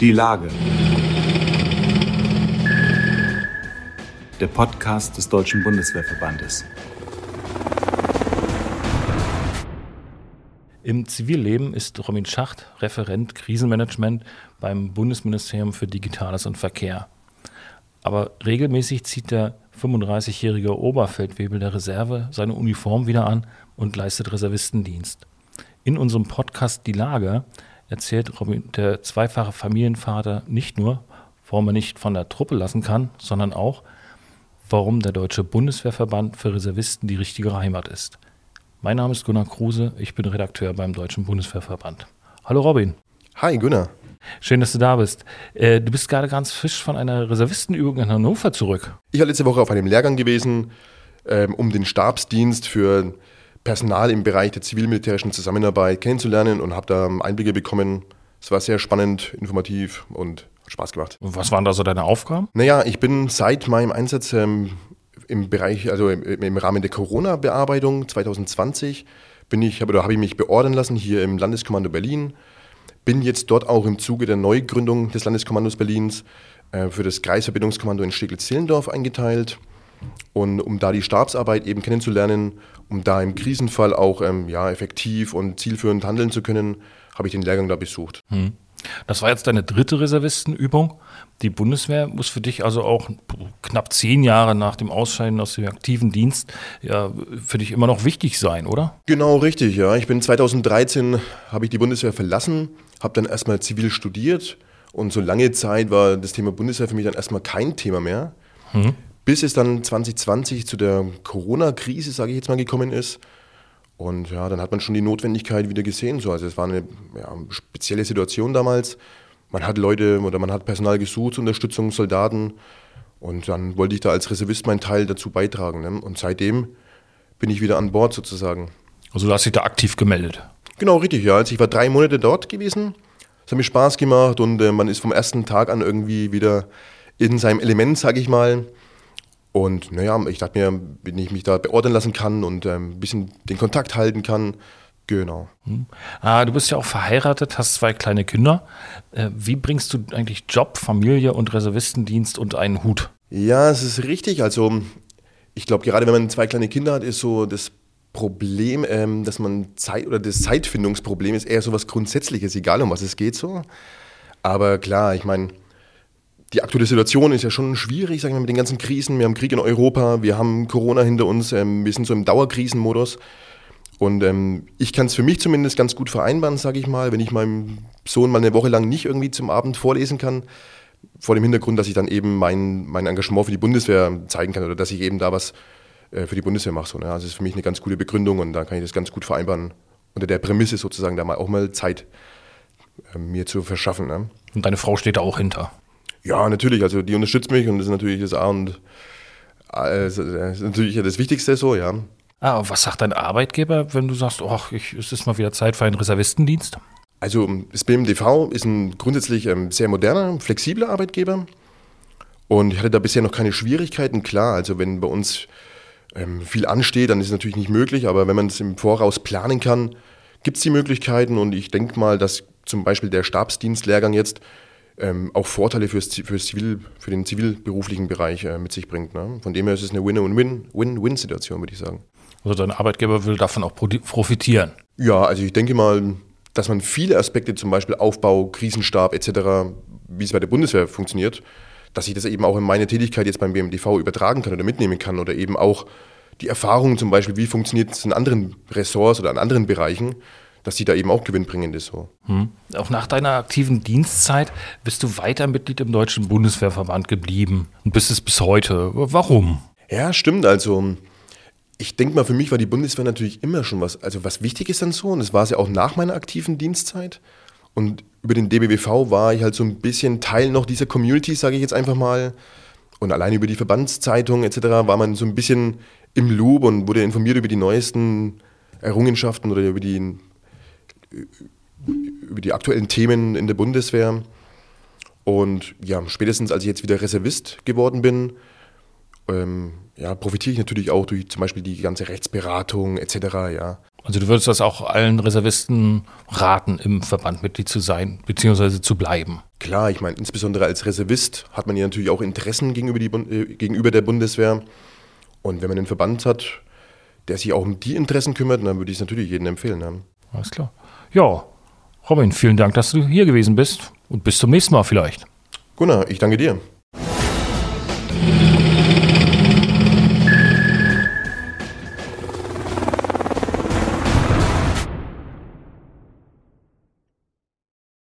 Die Lage. Der Podcast des Deutschen Bundeswehrverbandes. Im Zivilleben ist Robin Schacht Referent Krisenmanagement beim Bundesministerium für Digitales und Verkehr. Aber regelmäßig zieht der 35-jährige Oberfeldwebel der Reserve seine Uniform wieder an und leistet Reservistendienst. In unserem Podcast Die Lage erzählt Robin, der zweifache Familienvater nicht nur, warum er nicht von der Truppe lassen kann, sondern auch, warum der Deutsche Bundeswehrverband für Reservisten die richtige Heimat ist. Mein Name ist Gunnar Kruse, ich bin Redakteur beim Deutschen Bundeswehrverband. Hallo Robin. Hi Gunnar. Schön, dass du da bist. Äh, du bist gerade ganz frisch von einer Reservistenübung in Hannover zurück. Ich war letzte Woche auf einem Lehrgang gewesen, ähm, um den Stabsdienst für Personal im Bereich der zivil-militärischen Zusammenarbeit kennenzulernen und habe da Einblicke bekommen. Es war sehr spannend, informativ und hat Spaß gemacht. Und was waren da so deine Aufgaben? Naja, ich bin seit meinem Einsatz ähm, im Bereich, also im, im Rahmen der Corona-Bearbeitung 2020, bin ich, oder habe ich mich beordern lassen hier im Landeskommando Berlin bin jetzt dort auch im Zuge der Neugründung des Landeskommandos Berlins äh, für das Kreisverbindungskommando in Steglitz-Zehlendorf eingeteilt. Und um da die Stabsarbeit eben kennenzulernen, um da im Krisenfall auch ähm, ja, effektiv und zielführend handeln zu können, habe ich den Lehrgang da besucht. Hm. Das war jetzt deine dritte Reservistenübung. Die Bundeswehr muss für dich also auch knapp zehn Jahre nach dem Ausscheiden aus dem aktiven Dienst ja für dich immer noch wichtig sein, oder? Genau, richtig, ja. Ich bin 2013, habe ich die Bundeswehr verlassen, habe dann erstmal zivil studiert und so lange Zeit war das Thema Bundeswehr für mich dann erstmal kein Thema mehr. Mhm. Bis es dann 2020 zu der Corona-Krise, sage ich jetzt mal, gekommen ist. Und ja, dann hat man schon die Notwendigkeit wieder gesehen. So. Also es war eine ja, spezielle Situation damals. Man hat Leute oder man hat Personal gesucht, Unterstützung, Soldaten. Und dann wollte ich da als Reservist meinen Teil dazu beitragen. Ne? Und seitdem bin ich wieder an Bord sozusagen. Also du hast dich da aktiv gemeldet? Genau, richtig, ja. Also ich war drei Monate dort gewesen. Es hat mir Spaß gemacht und äh, man ist vom ersten Tag an irgendwie wieder in seinem Element, sage ich mal. Und naja, ich dachte mir, wenn ich mich da beordern lassen kann und äh, ein bisschen den Kontakt halten kann, genau. Hm. Ah, du bist ja auch verheiratet, hast zwei kleine Kinder. Äh, wie bringst du eigentlich Job, Familie und Reservistendienst unter einen Hut? Ja, es ist richtig. Also ich glaube, gerade wenn man zwei kleine Kinder hat, ist so das Problem, ähm, dass man Zeit oder das Zeitfindungsproblem ist eher so was Grundsätzliches, egal um was es geht so. Aber klar, ich meine, die aktuelle Situation ist ja schon schwierig, sagen wir mit den ganzen Krisen. Wir haben Krieg in Europa, wir haben Corona hinter uns, ähm, wir sind so im Dauerkrisenmodus. Und ähm, ich kann es für mich zumindest ganz gut vereinbaren, sage ich mal, wenn ich meinem Sohn mal eine Woche lang nicht irgendwie zum Abend vorlesen kann, vor dem Hintergrund, dass ich dann eben mein, mein Engagement für die Bundeswehr zeigen kann oder dass ich eben da was äh, für die Bundeswehr mache. So, ne? Also das ist für mich eine ganz gute Begründung und da kann ich das ganz gut vereinbaren. Unter der Prämisse sozusagen da mal auch mal Zeit äh, mir zu verschaffen. Ne? Und deine Frau steht da auch hinter? Ja, natürlich. Also die unterstützt mich und das ist natürlich das A und äh, das ist natürlich das Wichtigste so, ja. Ah, was sagt dein Arbeitgeber, wenn du sagst, oh, ich, es ist mal wieder Zeit für einen Reservistendienst? Also das BMDV ist ein grundsätzlich ähm, sehr moderner, flexibler Arbeitgeber. Und ich hatte da bisher noch keine Schwierigkeiten. Klar, also wenn bei uns ähm, viel ansteht, dann ist es natürlich nicht möglich, aber wenn man es im Voraus planen kann, gibt es die Möglichkeiten und ich denke mal, dass zum Beispiel der Stabsdienstlehrgang jetzt ähm, auch Vorteile fürs, fürs Zivil, für den zivilberuflichen Bereich äh, mit sich bringt. Ne? Von dem her ist es eine Win-Win-Win-Win-Situation, würde ich sagen. Also dein Arbeitgeber will davon auch profitieren? Ja, also ich denke mal, dass man viele Aspekte, zum Beispiel Aufbau, Krisenstab etc., wie es bei der Bundeswehr funktioniert, dass ich das eben auch in meine Tätigkeit jetzt beim BMDV übertragen kann oder mitnehmen kann oder eben auch die Erfahrung zum Beispiel, wie funktioniert es in anderen Ressorts oder in anderen Bereichen, dass die da eben auch gewinnbringend ist. So. Hm. Auch nach deiner aktiven Dienstzeit bist du weiter Mitglied im Deutschen Bundeswehrverband geblieben und bist es bis heute. Warum? Ja, stimmt. Also ich denke mal, für mich war die Bundeswehr natürlich immer schon was, also was wichtig ist dann so und das war es ja auch nach meiner aktiven Dienstzeit. Und über den DBWV war ich halt so ein bisschen Teil noch dieser Community, sage ich jetzt einfach mal. Und allein über die Verbandszeitung etc. war man so ein bisschen im Loop und wurde informiert über die neuesten Errungenschaften oder über die, über die aktuellen Themen in der Bundeswehr. Und ja, spätestens als ich jetzt wieder Reservist geworden bin, ähm, ja, profitiere ich natürlich auch durch zum Beispiel die ganze Rechtsberatung etc. Ja. Also du würdest das auch allen Reservisten raten, im Verband Mitglied zu sein, beziehungsweise zu bleiben. Klar, ich meine, insbesondere als Reservist hat man ja natürlich auch Interessen gegenüber, die, äh, gegenüber der Bundeswehr. Und wenn man einen Verband hat, der sich auch um die Interessen kümmert, dann würde ich es natürlich jedem empfehlen. Ja. Alles klar. Ja, Robin, vielen Dank, dass du hier gewesen bist und bis zum nächsten Mal vielleicht. Gunnar, ich danke dir.